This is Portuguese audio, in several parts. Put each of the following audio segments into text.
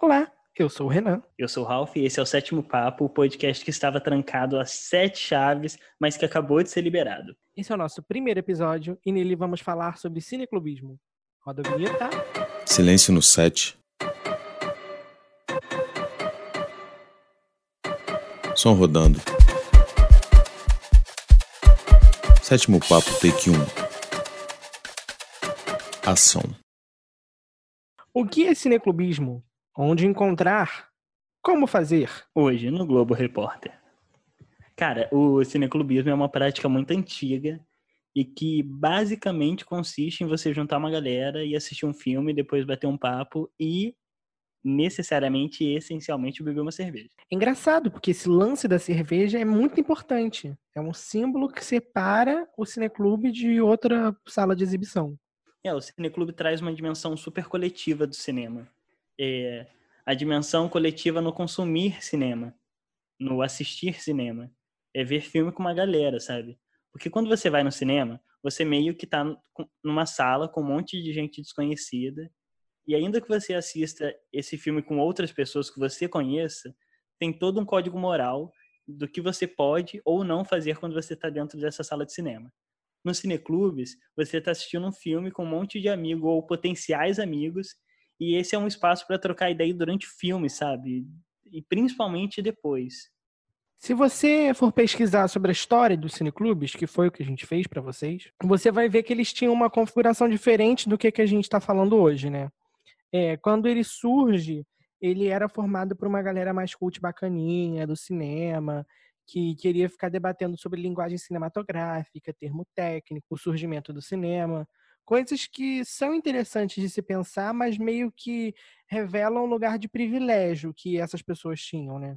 Olá, eu sou o Renan. Eu sou o Ralph e esse é o Sétimo Papo, o podcast que estava trancado a sete chaves, mas que acabou de ser liberado. Esse é o nosso primeiro episódio e nele vamos falar sobre cineclubismo. Roda a vinheta. Silêncio no set. Som rodando. Sétimo papo, take 1. Ação. O que é cineclubismo? Onde encontrar? Como fazer? Hoje, no Globo Repórter. Cara, o cineclubismo é uma prática muito antiga e que basicamente consiste em você juntar uma galera e assistir um filme, depois bater um papo e necessariamente e essencialmente beber uma cerveja. É engraçado, porque esse lance da cerveja é muito importante. É um símbolo que separa o cineclube de outra sala de exibição. É, o cineclube traz uma dimensão super coletiva do cinema. É, a dimensão coletiva no consumir cinema, no assistir cinema. É ver filme com uma galera, sabe? Porque quando você vai no cinema, você meio que tá numa sala com um monte de gente desconhecida, e ainda que você assista esse filme com outras pessoas que você conheça, tem todo um código moral do que você pode ou não fazer quando você está dentro dessa sala de cinema. Nos cineclubes, você está assistindo um filme com um monte de amigos ou potenciais amigos, e esse é um espaço para trocar ideia durante o filme, sabe? E principalmente depois. Se você for pesquisar sobre a história dos cineclubes, que foi o que a gente fez para vocês, você vai ver que eles tinham uma configuração diferente do que, que a gente está falando hoje, né? É, quando ele surge, ele era formado por uma galera mais cult bacaninha do cinema, que queria ficar debatendo sobre linguagem cinematográfica, termo técnico, o surgimento do cinema, coisas que são interessantes de se pensar, mas meio que revelam um lugar de privilégio que essas pessoas tinham, né?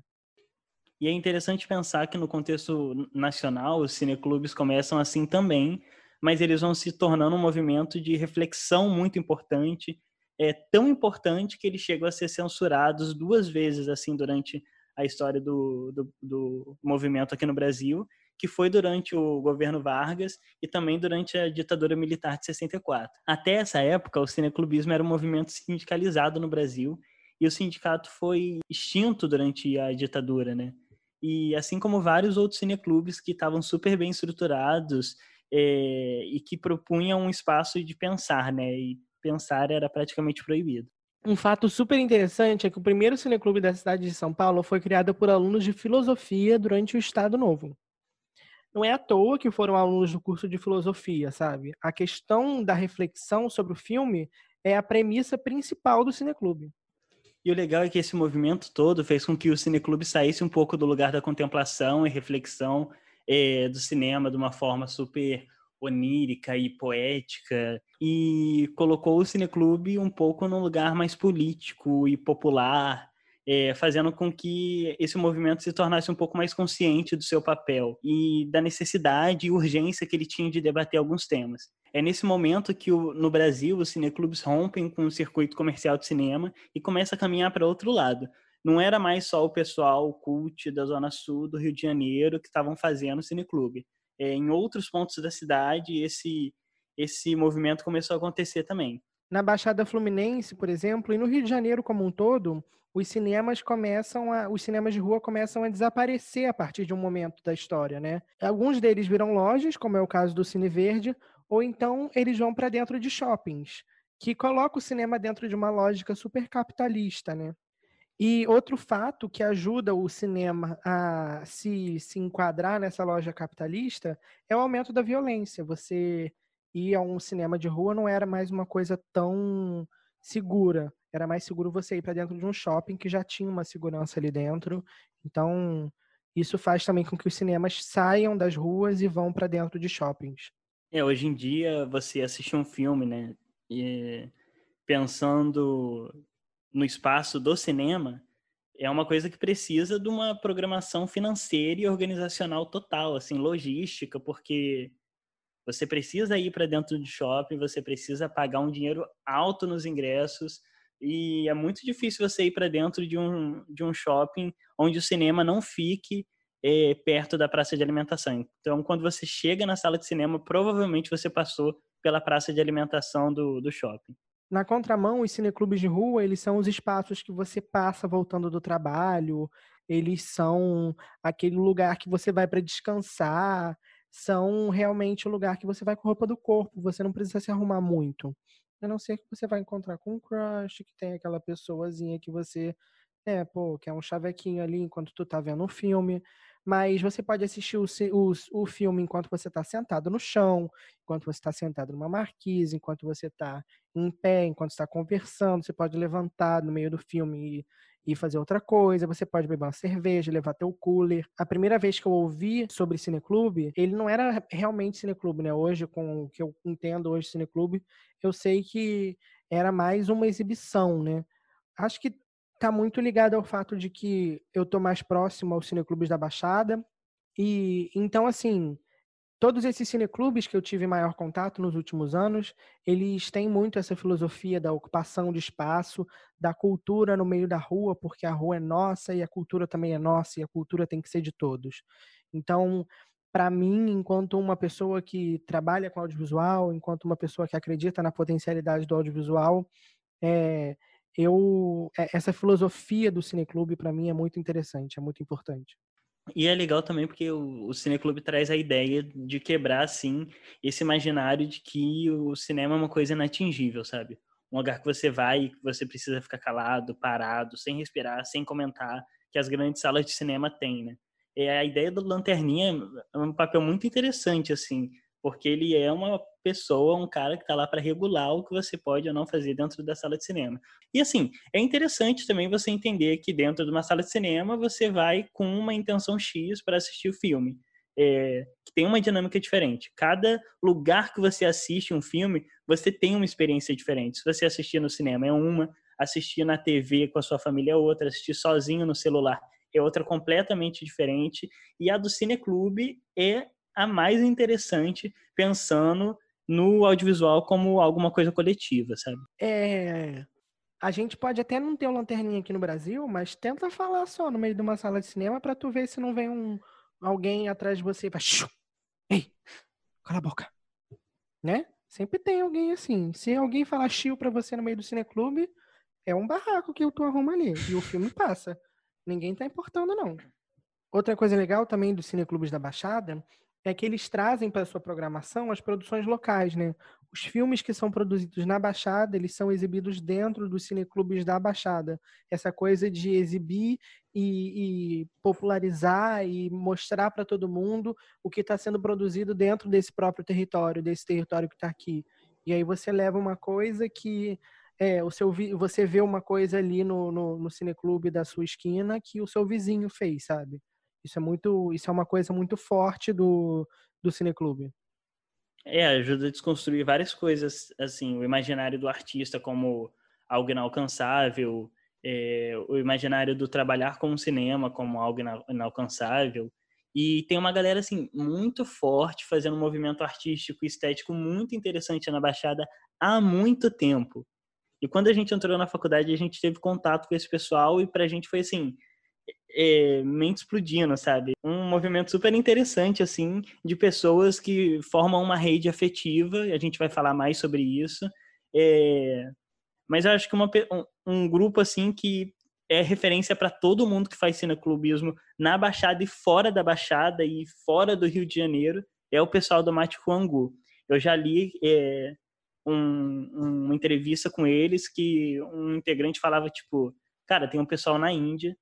E é interessante pensar que no contexto nacional, os cineclubes começam assim também, mas eles vão se tornando um movimento de reflexão muito importante, é tão importante que eles chegam a ser censurados duas vezes assim durante a história do, do, do movimento aqui no Brasil, que foi durante o governo Vargas e também durante a ditadura militar de 64. Até essa época, o cineclubismo era um movimento sindicalizado no Brasil e o sindicato foi extinto durante a ditadura, né? E assim como vários outros cineclubes que estavam super bem estruturados é, e que propunham um espaço de pensar, né? E pensar era praticamente proibido. Um fato super interessante é que o primeiro cineclube da cidade de São Paulo foi criado por alunos de filosofia durante o Estado Novo. Não é à toa que foram alunos do curso de filosofia, sabe? A questão da reflexão sobre o filme é a premissa principal do cineclube. E o legal é que esse movimento todo fez com que o cineclube saísse um pouco do lugar da contemplação e reflexão é, do cinema de uma forma super onírica e poética e colocou o cineclube um pouco num lugar mais político e popular, é, fazendo com que esse movimento se tornasse um pouco mais consciente do seu papel e da necessidade e urgência que ele tinha de debater alguns temas. É nesse momento que o, no Brasil os cineclubes rompem com o circuito comercial de cinema e começa a caminhar para outro lado. Não era mais só o pessoal cult da Zona Sul do Rio de Janeiro que estavam fazendo cineclube é, em outros pontos da cidade esse esse movimento começou a acontecer também. Na Baixada Fluminense, por exemplo, e no Rio de Janeiro como um todo, os cinemas começam a, os cinemas de rua começam a desaparecer a partir de um momento da história, né? Alguns deles viram lojas, como é o caso do Cine Verde, ou então eles vão para dentro de shoppings, que coloca o cinema dentro de uma lógica super capitalista, né? E outro fato que ajuda o cinema a se, se enquadrar nessa loja capitalista é o aumento da violência. Você ir a um cinema de rua não era mais uma coisa tão segura. Era mais seguro você ir para dentro de um shopping que já tinha uma segurança ali dentro. Então, isso faz também com que os cinemas saiam das ruas e vão para dentro de shoppings. É, hoje em dia você assiste um filme, né? E pensando no espaço do cinema é uma coisa que precisa de uma programação financeira e organizacional total, assim, logística, porque você precisa ir para dentro de shopping, você precisa pagar um dinheiro alto nos ingressos e é muito difícil você ir para dentro de um, de um shopping onde o cinema não fique é, perto da praça de alimentação. Então, quando você chega na sala de cinema, provavelmente você passou pela praça de alimentação do, do shopping. Na contramão, os cineclubes de rua, eles são os espaços que você passa voltando do trabalho, eles são aquele lugar que você vai para descansar, são realmente o lugar que você vai com roupa do corpo, você não precisa se arrumar muito. A não ser que você vai encontrar com um crush, que tem aquela pessoazinha que você, é, pô, que é um chavequinho ali enquanto tu tá vendo um filme. Mas você pode assistir o, o, o filme enquanto você está sentado no chão, enquanto você está sentado numa marquise, enquanto você está em pé, enquanto está conversando. Você pode levantar no meio do filme e, fazer outra coisa. Você pode beber uma cerveja, levar teu cooler. A primeira vez que eu ouvi sobre cineclube, ele não era realmente cineclube, né? Hoje, com o que eu entendo hoje cineclube, eu sei que era mais uma exibição, né? Acho que tá muito ligado ao fato de que eu tô mais próximo aos cineclubes da Baixada. E então, assim, todos esses cineclubes que eu tive maior contato nos últimos anos, eles têm muito essa filosofia da ocupação de espaço, da cultura no meio da rua, porque a rua é nossa e a cultura também é nossa e a cultura tem que ser de todos. Então, para mim, enquanto uma pessoa que trabalha com audiovisual, enquanto uma pessoa que acredita na potencialidade do audiovisual, é, eu é, essa filosofia do cineclube para mim é muito interessante, é muito importante. E é legal também porque o, o cineclube traz a ideia de quebrar assim esse imaginário de que o cinema é uma coisa inatingível, sabe? Um lugar que você vai e que você precisa ficar calado, parado, sem respirar, sem comentar, que as grandes salas de cinema têm, né? E a ideia do Lanterninha é um papel muito interessante assim, porque ele é uma pessoa, um cara que está lá para regular o que você pode ou não fazer dentro da sala de cinema. E assim, é interessante também você entender que dentro de uma sala de cinema você vai com uma intenção X para assistir o filme. É, que tem uma dinâmica diferente. Cada lugar que você assiste um filme, você tem uma experiência diferente. Se você assistir no cinema é uma, assistir na TV com a sua família é outra, assistir sozinho no celular é outra completamente diferente. E a do Cineclube é a mais interessante, pensando no audiovisual como alguma coisa coletiva, sabe? É. A gente pode até não ter um lanterninha aqui no Brasil, mas tenta falar só no meio de uma sala de cinema para tu ver se não vem um alguém atrás de você e vai. Ei, cala a boca. Né? Sempre tem alguém assim. Se alguém falar chill pra você no meio do cineclube, é um barraco que tu arruma ali. E o filme passa. Ninguém tá importando, não. Outra coisa legal também dos cineclubes da Baixada é que eles trazem para sua programação as produções locais, né? Os filmes que são produzidos na Baixada, eles são exibidos dentro dos cineclubes da Baixada. Essa coisa de exibir e, e popularizar e mostrar para todo mundo o que está sendo produzido dentro desse próprio território, desse território que está aqui. E aí você leva uma coisa que é, o seu você vê uma coisa ali no, no, no cineclube da sua esquina que o seu vizinho fez, sabe? Isso é muito, isso é uma coisa muito forte do, do cineclube. É, ajuda a desconstruir várias coisas, assim, o imaginário do artista como algo inalcançável, é, o imaginário do trabalhar com o cinema como algo inalcançável. E tem uma galera, assim, muito forte fazendo um movimento artístico e estético muito interessante na Baixada há muito tempo. E quando a gente entrou na faculdade, a gente teve contato com esse pessoal e pra gente foi assim, é, mente explodindo, sabe? Um movimento super interessante, assim, de pessoas que formam uma rede afetiva, a gente vai falar mais sobre isso. É, mas eu acho que uma, um, um grupo, assim, que é referência para todo mundo que faz cineclubismo na Baixada e fora da Baixada e fora do Rio de Janeiro é o pessoal do Mate Huangu. Eu já li é, um, uma entrevista com eles que um integrante falava, tipo, cara, tem um pessoal na Índia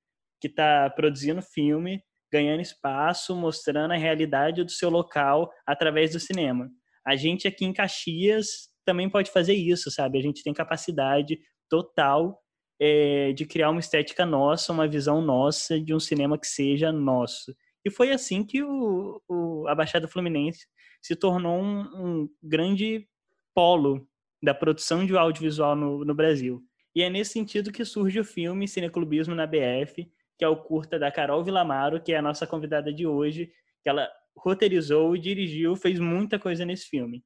que está produzindo filme, ganhando espaço, mostrando a realidade do seu local através do cinema. A gente aqui em Caxias também pode fazer isso, sabe? A gente tem capacidade total é, de criar uma estética nossa, uma visão nossa de um cinema que seja nosso. E foi assim que o, o, a Baixada Fluminense se tornou um, um grande polo da produção de audiovisual no, no Brasil. E é nesse sentido que surge o filme Cineclubismo na BF, que é o curta da Carol Vilamaro, que é a nossa convidada de hoje, que ela roteirizou, dirigiu, fez muita coisa nesse filme.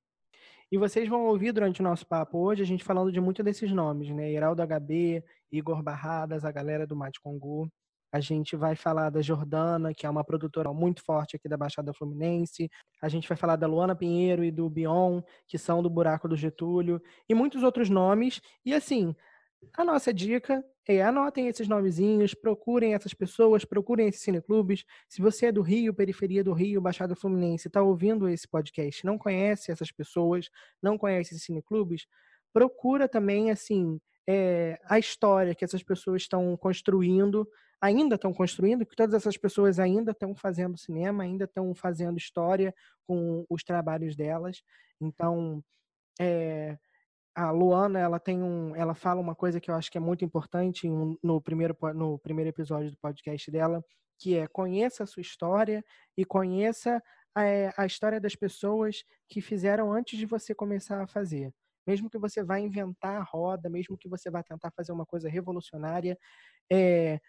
E vocês vão ouvir durante o nosso papo hoje a gente falando de muitos desses nomes, né? Heraldo HB, Igor Barradas, a galera do Mate Congu. A gente vai falar da Jordana, que é uma produtora muito forte aqui da Baixada Fluminense. A gente vai falar da Luana Pinheiro e do Bion, que são do Buraco do Getúlio, e muitos outros nomes. E assim, a nossa dica anotem esses nomezinhos, procurem essas pessoas, procurem esses cineclubes. Se você é do Rio, periferia do Rio, Baixada Fluminense, está ouvindo esse podcast, não conhece essas pessoas, não conhece esses cineclubes, procura também, assim, é, a história que essas pessoas estão construindo, ainda estão construindo, que todas essas pessoas ainda estão fazendo cinema, ainda estão fazendo história com os trabalhos delas. Então, é, a Luana, ela tem um, ela fala uma coisa que eu acho que é muito importante no primeiro no primeiro episódio do podcast dela, que é conheça a sua história e conheça a, eh, a história das pessoas que fizeram antes de você começar a fazer. Mesmo que você vá inventar a roda, mesmo que você vá tentar fazer uma coisa revolucionária, é,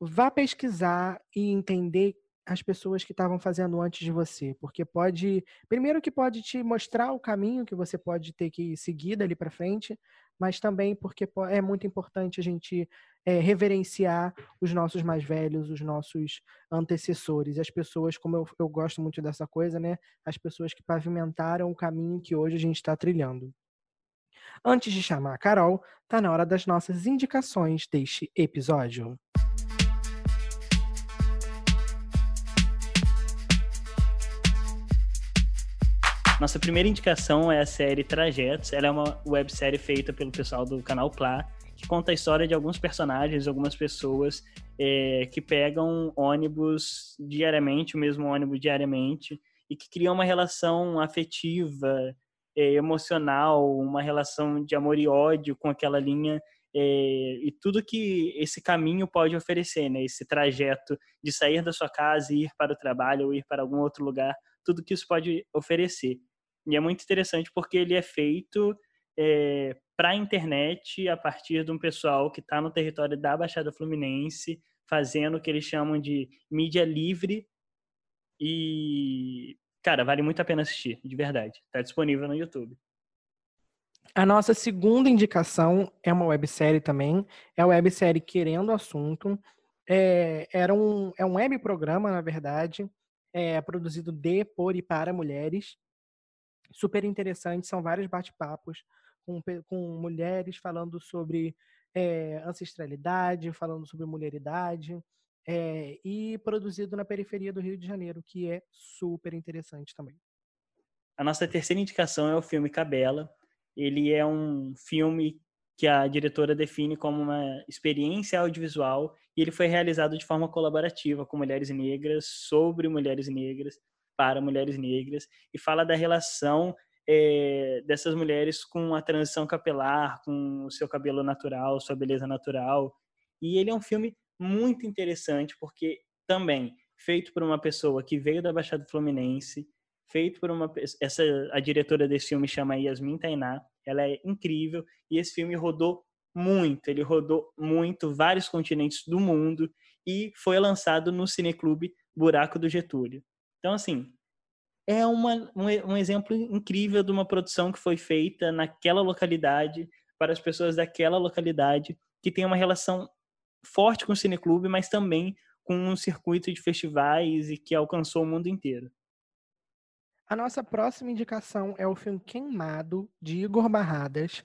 vá pesquisar e entender as pessoas que estavam fazendo antes de você, porque pode, primeiro que pode te mostrar o caminho que você pode ter que seguir dali para frente, mas também porque é muito importante a gente é, reverenciar os nossos mais velhos, os nossos antecessores, as pessoas, como eu, eu gosto muito dessa coisa, né? As pessoas que pavimentaram o caminho que hoje a gente está trilhando. Antes de chamar a Carol, tá na hora das nossas indicações deste episódio. Nossa primeira indicação é a série Trajetos. Ela é uma websérie feita pelo pessoal do canal Plá, que conta a história de alguns personagens, algumas pessoas é, que pegam ônibus diariamente, o mesmo ônibus diariamente, e que criam uma relação afetiva, é, emocional, uma relação de amor e ódio com aquela linha é, e tudo que esse caminho pode oferecer, né? Esse trajeto de sair da sua casa e ir para o trabalho ou ir para algum outro lugar, tudo que isso pode oferecer. E é muito interessante porque ele é feito é, para a internet a partir de um pessoal que está no território da Baixada Fluminense, fazendo o que eles chamam de mídia livre. E, cara, vale muito a pena assistir, de verdade. Está disponível no YouTube. A nossa segunda indicação é uma websérie também. É a websérie Querendo Assunto. É, era um, é um web programa, na verdade, é, produzido de, por e para mulheres. Super interessante, são vários bate-papos com, com mulheres falando sobre é, ancestralidade, falando sobre mulheridade, é, e produzido na periferia do Rio de Janeiro, que é super interessante também. A nossa terceira indicação é o filme Cabela, ele é um filme que a diretora define como uma experiência audiovisual e ele foi realizado de forma colaborativa com mulheres negras, sobre mulheres negras, para mulheres negras, e fala da relação é, dessas mulheres com a transição capilar, com o seu cabelo natural, sua beleza natural. E ele é um filme muito interessante porque também feito por uma pessoa que veio da Baixada Fluminense, feito por uma essa a diretora desse filme chama Yasmin Tainá, ela é incrível e esse filme rodou muito, ele rodou muito vários continentes do mundo e foi lançado no Cineclube Buraco do Getúlio. Então assim, é uma, um, um exemplo incrível de uma produção que foi feita naquela localidade para as pessoas daquela localidade que tem uma relação forte com o cineclube, mas também com um circuito de festivais e que alcançou o mundo inteiro. A nossa próxima indicação é o filme Queimado, de Igor Barradas.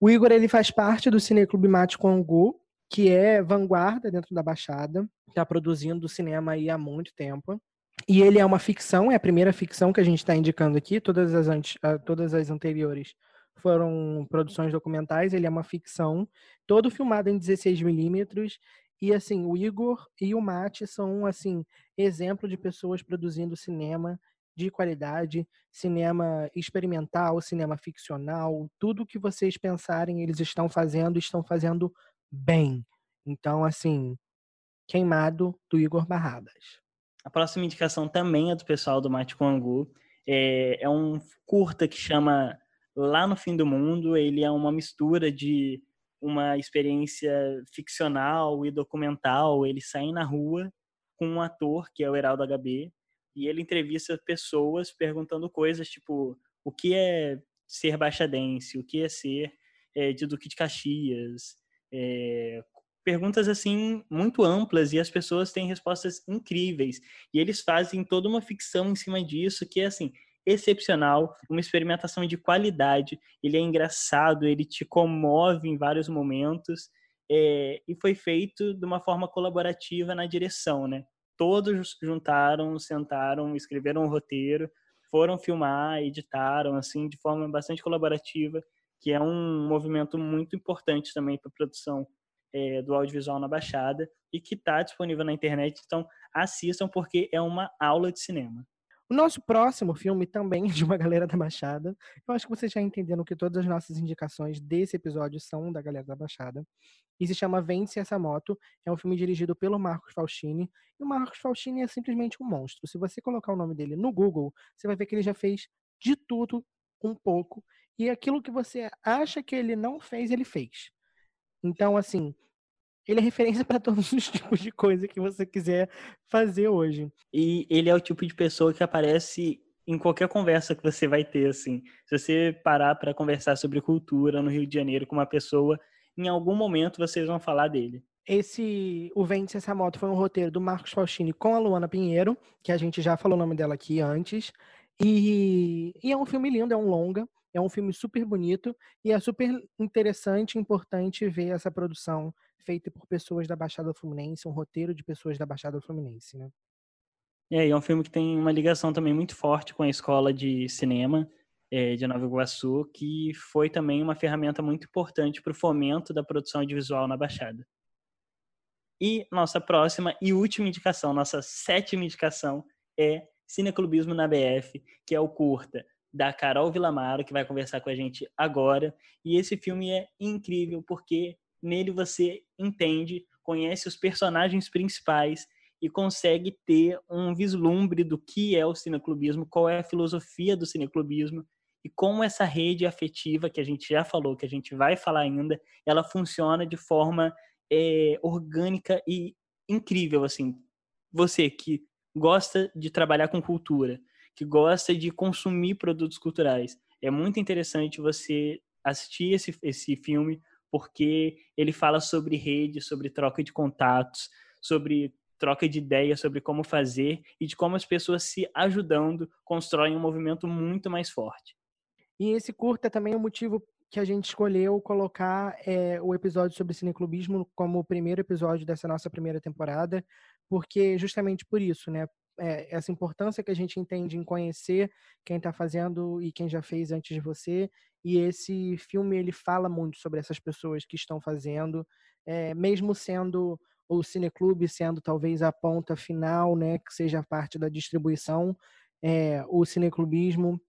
O Igor ele faz parte do Cineclube Mate Congu, que é vanguarda dentro da Baixada, está produzindo cinema aí há muito tempo. E ele é uma ficção, é a primeira ficção que a gente está indicando aqui, todas as, ah, todas as anteriores foram produções documentais, ele é uma ficção, todo filmado em 16 milímetros, e assim, o Igor e o Mate são assim, exemplo de pessoas produzindo cinema de qualidade, cinema experimental, cinema ficcional, tudo que vocês pensarem, eles estão fazendo, estão fazendo bem. Então, assim, Queimado do Igor Barradas. A próxima indicação também é do pessoal do Mate Congu. É, é um curta que chama Lá no Fim do Mundo. Ele é uma mistura de uma experiência ficcional e documental. Ele sai na rua com um ator, que é o Heraldo HB, e ele entrevista pessoas perguntando coisas tipo o que é ser baixadense, o que é ser é, de Duque de Caxias, é, perguntas assim muito amplas e as pessoas têm respostas incríveis e eles fazem toda uma ficção em cima disso que é assim excepcional, uma experimentação de qualidade. Ele é engraçado, ele te comove em vários momentos é, e foi feito de uma forma colaborativa na direção, né? Todos juntaram, sentaram, escreveram um roteiro, foram filmar, editaram, assim, de forma bastante colaborativa, que é um movimento muito importante também para a produção é, do audiovisual na Baixada e que está disponível na internet. Então, assistam porque é uma aula de cinema. O nosso próximo filme também é de uma galera da Baixada. Eu acho que vocês já entenderam que todas as nossas indicações desse episódio são da galera da Baixada. E se chama Vence essa moto. É um filme dirigido pelo Marcos Faustini. E o Marcos Faustini é simplesmente um monstro. Se você colocar o nome dele no Google, você vai ver que ele já fez de tudo um pouco. E aquilo que você acha que ele não fez, ele fez. Então, assim, ele é referência para todos os tipos de coisa que você quiser fazer hoje. E ele é o tipo de pessoa que aparece em qualquer conversa que você vai ter, assim. Se você parar para conversar sobre cultura no Rio de Janeiro com uma pessoa, em algum momento vocês vão falar dele. Esse O Vente Essa Moto foi um roteiro do Marcos Faustini com a Luana Pinheiro, que a gente já falou o nome dela aqui antes. E, e é um filme lindo, é um longa. É um filme super bonito e é super interessante e importante ver essa produção feita por pessoas da Baixada Fluminense, um roteiro de pessoas da Baixada Fluminense, né? É, é um filme que tem uma ligação também muito forte com a escola de cinema é, de Nova Iguaçu, que foi também uma ferramenta muito importante para o fomento da produção audiovisual na Baixada. E nossa próxima e última indicação, nossa sétima indicação, é Cineclubismo na BF, que é o curta da Carol Villamaro, que vai conversar com a gente agora. E esse filme é incrível porque nele você entende, conhece os personagens principais e consegue ter um vislumbre do que é o cineclubismo, qual é a filosofia do cineclubismo e como essa rede afetiva que a gente já falou, que a gente vai falar ainda, ela funciona de forma é, orgânica e incrível, assim. Você que gosta de trabalhar com cultura, que gosta de consumir produtos culturais. É muito interessante você assistir esse, esse filme, porque ele fala sobre rede, sobre troca de contatos, sobre troca de ideias sobre como fazer e de como as pessoas se ajudando constroem um movimento muito mais forte. E esse curta também é o motivo que a gente escolheu colocar é, o episódio sobre cineclubismo como o primeiro episódio dessa nossa primeira temporada, porque justamente por isso, né? é, essa importância que a gente entende em conhecer quem está fazendo e quem já fez antes de você. E esse filme ele fala muito sobre essas pessoas que estão fazendo, é, mesmo sendo o cineclube sendo talvez a ponta final, né, que seja a parte da distribuição, é, o cineclubismo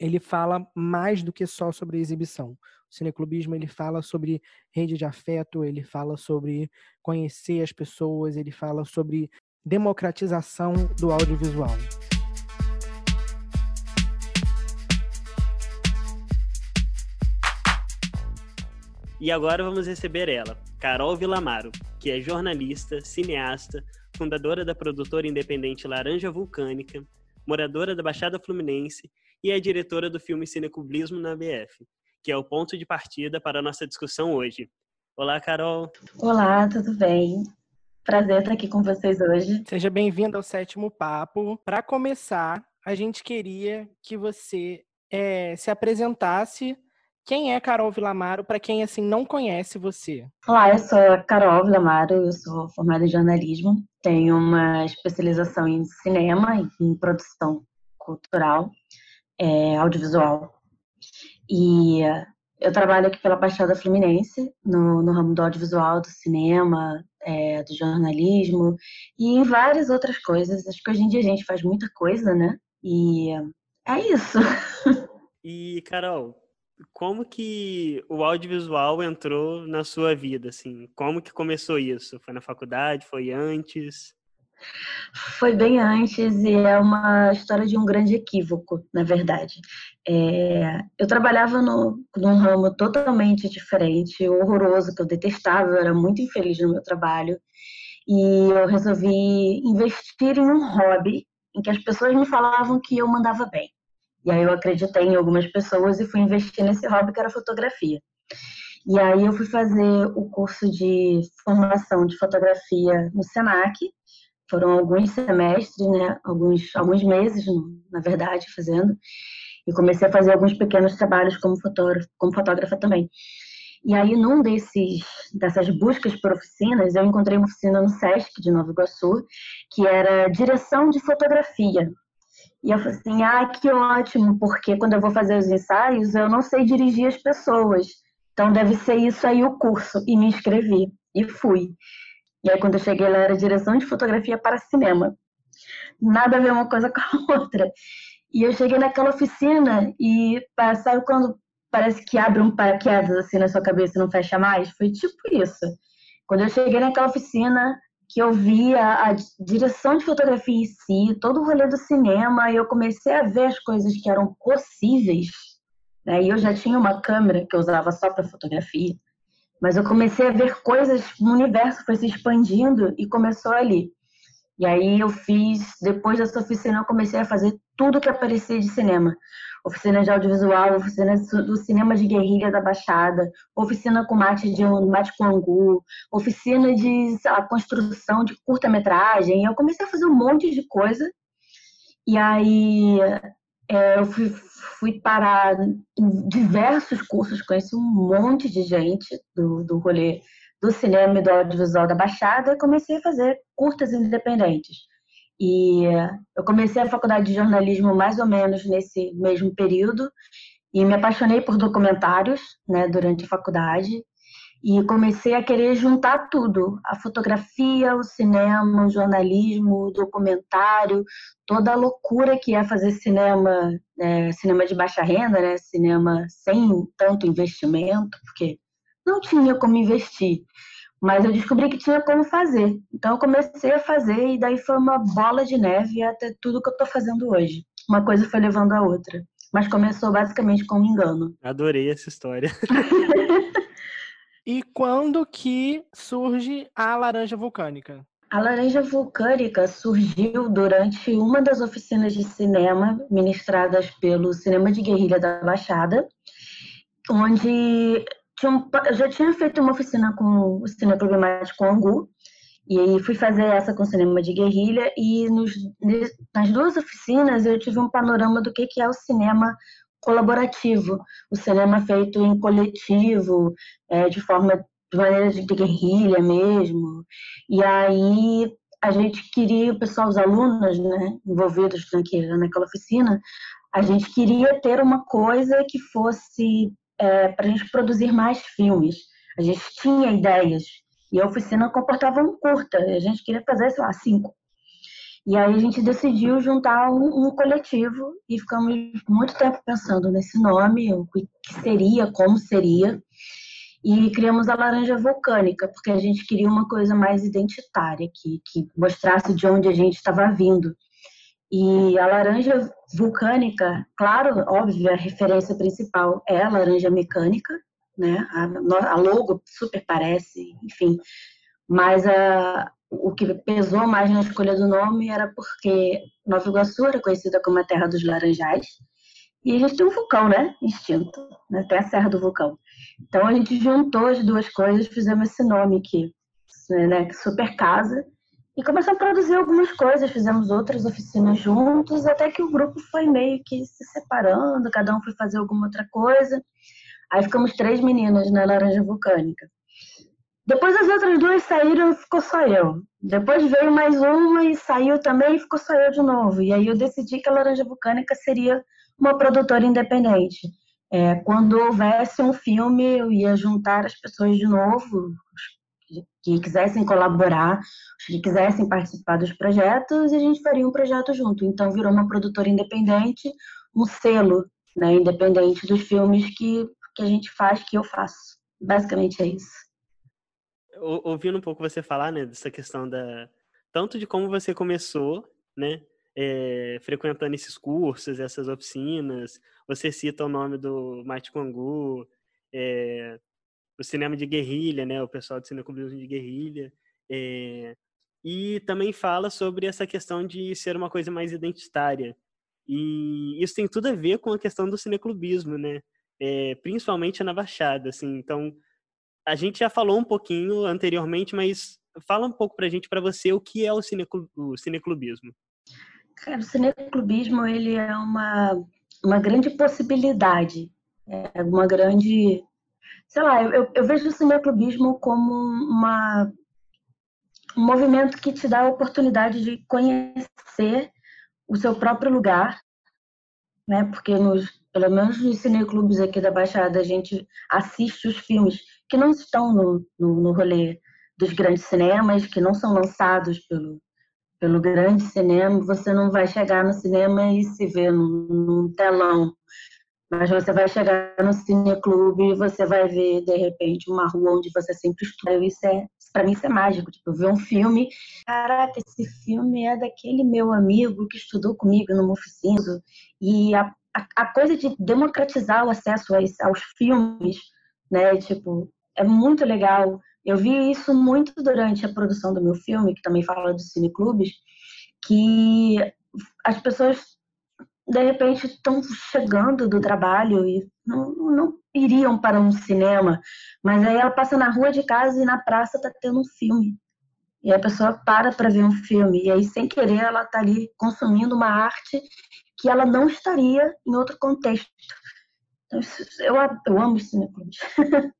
ele fala mais do que só sobre exibição. O cineclubismo ele fala sobre rede de afeto, ele fala sobre conhecer as pessoas, ele fala sobre democratização do audiovisual. E agora vamos receber ela, Carol Villamaro, que é jornalista, cineasta, fundadora da produtora independente Laranja Vulcânica, moradora da Baixada Fluminense e é diretora do filme Cinecublismo na BF, que é o ponto de partida para a nossa discussão hoje. Olá, Carol. Olá, tudo bem? Prazer estar aqui com vocês hoje. Seja bem-vindo ao sétimo papo. Para começar, a gente queria que você é, se apresentasse. Quem é Carol Vilamaro, para quem assim não conhece você? Olá, eu sou a Carol Vilamaro, eu sou formada em jornalismo, tenho uma especialização em cinema, em produção cultural, é, audiovisual. E eu trabalho aqui pela Baixada Fluminense, no, no ramo do audiovisual, do cinema, é, do jornalismo e em várias outras coisas. Acho que hoje em dia a gente faz muita coisa, né? E é isso. E, Carol, como que o audiovisual entrou na sua vida, assim? Como que começou isso? Foi na faculdade? Foi antes? Foi bem antes e é uma história de um grande equívoco, na verdade. É, eu trabalhava no, num ramo totalmente diferente, horroroso, que eu detestava, eu era muito infeliz no meu trabalho. E eu resolvi investir em um hobby em que as pessoas me falavam que eu mandava bem. E aí eu acreditei em algumas pessoas e fui investir nesse hobby que era fotografia. E aí eu fui fazer o curso de formação de fotografia no Senac. Foram alguns semestres, né? Alguns, alguns meses, na verdade, fazendo. E comecei a fazer alguns pequenos trabalhos como fotógrafa, como fotógrafa também. E aí, num desses, dessas buscas por oficinas, eu encontrei uma oficina no SESC de Nova Iguaçu, que era direção de fotografia. E eu falei assim, ah, que ótimo, porque quando eu vou fazer os ensaios, eu não sei dirigir as pessoas. Então deve ser isso aí o curso. E me inscrevi. E fui. E aí quando eu cheguei lá era direção de fotografia para cinema. Nada a ver uma coisa com a outra. E eu cheguei naquela oficina e sabe quando parece que abre um paraquedas assim na sua cabeça e não fecha mais? Foi tipo isso. Quando eu cheguei naquela oficina, que eu via a direção de fotografia em si, todo o rolê do cinema, e eu comecei a ver as coisas que eram possíveis. Né? E eu já tinha uma câmera que eu usava só para fotografia, mas eu comecei a ver coisas, o universo foi se expandindo e começou ali. E aí eu fiz, depois dessa oficina, eu comecei a fazer tudo que aparecia de cinema oficina de audiovisual, oficina do cinema de guerrilha da Baixada, oficina com mate de mate com angu, oficina de a construção de curta-metragem. Eu comecei a fazer um monte de coisa. E aí é, eu fui, fui parar em diversos cursos, conheci um monte de gente do, do rolê do cinema e do audiovisual da Baixada e comecei a fazer curtas independentes. E eu comecei a faculdade de jornalismo mais ou menos nesse mesmo período e me apaixonei por documentários, né, durante a faculdade e comecei a querer juntar tudo: a fotografia, o cinema, o jornalismo, o documentário, toda a loucura que é fazer cinema, é, cinema de baixa renda, né, cinema sem tanto investimento, porque não tinha como investir. Mas eu descobri que tinha como fazer. Então eu comecei a fazer e daí foi uma bola de neve até tudo que eu estou fazendo hoje. Uma coisa foi levando a outra. Mas começou basicamente com um engano. Adorei essa história. e quando que surge a laranja vulcânica? A laranja vulcânica surgiu durante uma das oficinas de cinema ministradas pelo Cinema de Guerrilha da Baixada, onde tinha, já tinha feito uma oficina com o Cinema Problemático Angu, e aí fui fazer essa com cinema de guerrilha, e nos, nas duas oficinas eu tive um panorama do que, que é o cinema colaborativo, o cinema feito em coletivo, é, de forma de maneira de guerrilha mesmo. E aí a gente queria, o pessoal, os alunos né, envolvidos naquela, naquela oficina, a gente queria ter uma coisa que fosse é, para a gente produzir mais filmes. A gente tinha ideias e a oficina comportava um curta. A gente queria fazer, sei lá, cinco. E aí a gente decidiu juntar um, um, coletivo e ficamos muito tempo pensando nesse nome, o que seria, como seria. E criamos a Laranja Vulcânica, porque a gente queria uma coisa mais identitária, que, que mostrasse de onde a gente estava vindo. E a laranja vulcânica, claro, óbvio, a referência principal é a laranja mecânica, né? A, logo super parece, enfim. Mas a, o que pesou mais na escolha do nome era porque Nova Iguaçu era conhecida como a terra dos laranjais. E a gente tem um vulcão, né? Instinto. Né? Tem a Serra do Vulcão. Então a gente juntou as duas coisas, fizemos esse nome aqui, né? Super Casa e começamos a produzir algumas coisas, fizemos outras oficinas juntos, até que o grupo foi meio que se separando, cada um foi fazer alguma outra coisa. Aí ficamos três meninas na Laranja Vulcânica. Depois as outras duas saíram e ficou só eu. Depois veio mais uma e saiu também e ficou só eu de novo. E aí eu decidi que a Laranja Vulcânica seria uma produtora independente. É, quando houvesse um filme, eu ia juntar as pessoas de novo, que quisessem colaborar, que quisessem participar dos projetos, e a gente faria um projeto junto. Então, virou uma produtora independente, um selo né, independente dos filmes que, que a gente faz, que eu faço. Basicamente é isso. Ouvindo um pouco você falar, né, dessa questão da tanto de como você começou, né, é, frequentando esses cursos, essas oficinas, você cita o nome do Mate Congu, é, o cinema de guerrilha, né? O pessoal do cineclubismo de guerrilha. É, e também fala sobre essa questão de ser uma coisa mais identitária. E isso tem tudo a ver com a questão do cineclubismo, né? É, principalmente na Baixada, assim. Então, a gente já falou um pouquinho anteriormente, mas fala um pouco pra gente, para você, o que é o, cineclub, o cineclubismo. Cara, o cineclubismo, ele é uma, uma grande possibilidade, é uma grande... Sei lá, eu, eu vejo o cineclubismo como uma, um movimento que te dá a oportunidade de conhecer o seu próprio lugar, né? Porque nos, pelo menos nos cineclubes aqui da Baixada, a gente assiste os filmes que não estão no, no, no rolê dos grandes cinemas, que não são lançados pelo, pelo grande cinema, você não vai chegar no cinema e se ver num, num telão. Mas você vai chegar no cineclube e você vai ver, de repente, uma rua onde você sempre estuda. Isso é, para mim, isso é mágico. Tipo, ver um filme, caraca, esse filme é daquele meu amigo que estudou comigo no Moficino. E a, a, a, coisa de democratizar o acesso aos, aos filmes, né? Tipo, é muito legal. Eu vi isso muito durante a produção do meu filme, que também fala dos cineclubes, que as pessoas de repente estão chegando do trabalho e não, não iriam para um cinema, mas aí ela passa na rua de casa e na praça está tendo um filme. E a pessoa para para ver um filme, e aí, sem querer, ela está ali consumindo uma arte que ela não estaria em outro contexto. Então, eu, eu amo os cineclubes.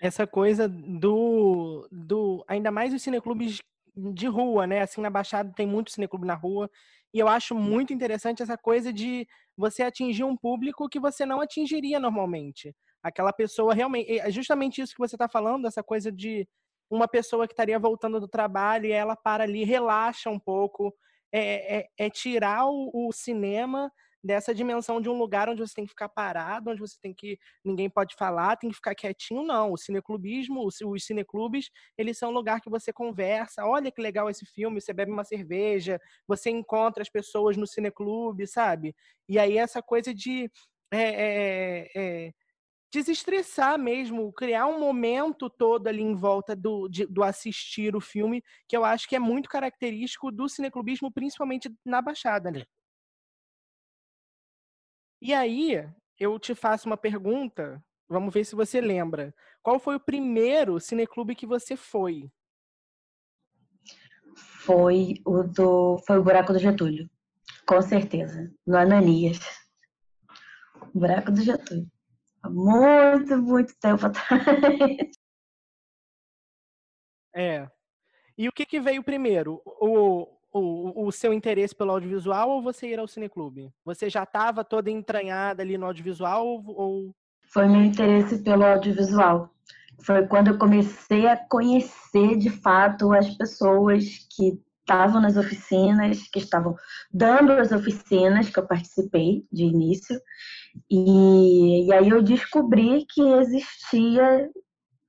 essa coisa do, do ainda mais os cineclubes de rua, né? Assim, na Baixada tem muito cineclube na rua. E eu acho muito interessante essa coisa de você atingir um público que você não atingiria normalmente. Aquela pessoa realmente. É justamente isso que você está falando, essa coisa de uma pessoa que estaria voltando do trabalho e ela para ali, relaxa um pouco. É, é, é tirar o, o cinema dessa dimensão de um lugar onde você tem que ficar parado, onde você tem que ninguém pode falar, tem que ficar quietinho, não. O cineclubismo, os cineclubes, eles são um lugar que você conversa, olha que legal esse filme, você bebe uma cerveja, você encontra as pessoas no cineclube, sabe? E aí essa coisa de é, é, é, desestressar mesmo, criar um momento todo ali em volta do, de, do assistir o filme, que eu acho que é muito característico do cineclubismo, principalmente na Baixada, né? E aí, eu te faço uma pergunta, vamos ver se você lembra. Qual foi o primeiro cineclube que você foi? Foi o do foi o Buraco do Getúlio. Com certeza, no Ananias. O Buraco do Getúlio. Há muito, muito tempo atrás. É. E o que, que veio primeiro? O, o, o seu interesse pelo audiovisual ou você ir ao cineclube? Você já estava toda entranhada ali no audiovisual ou... Foi meu interesse pelo audiovisual. Foi quando eu comecei a conhecer de fato as pessoas que estavam nas oficinas, que estavam dando as oficinas que eu participei de início. E, e aí eu descobri que existia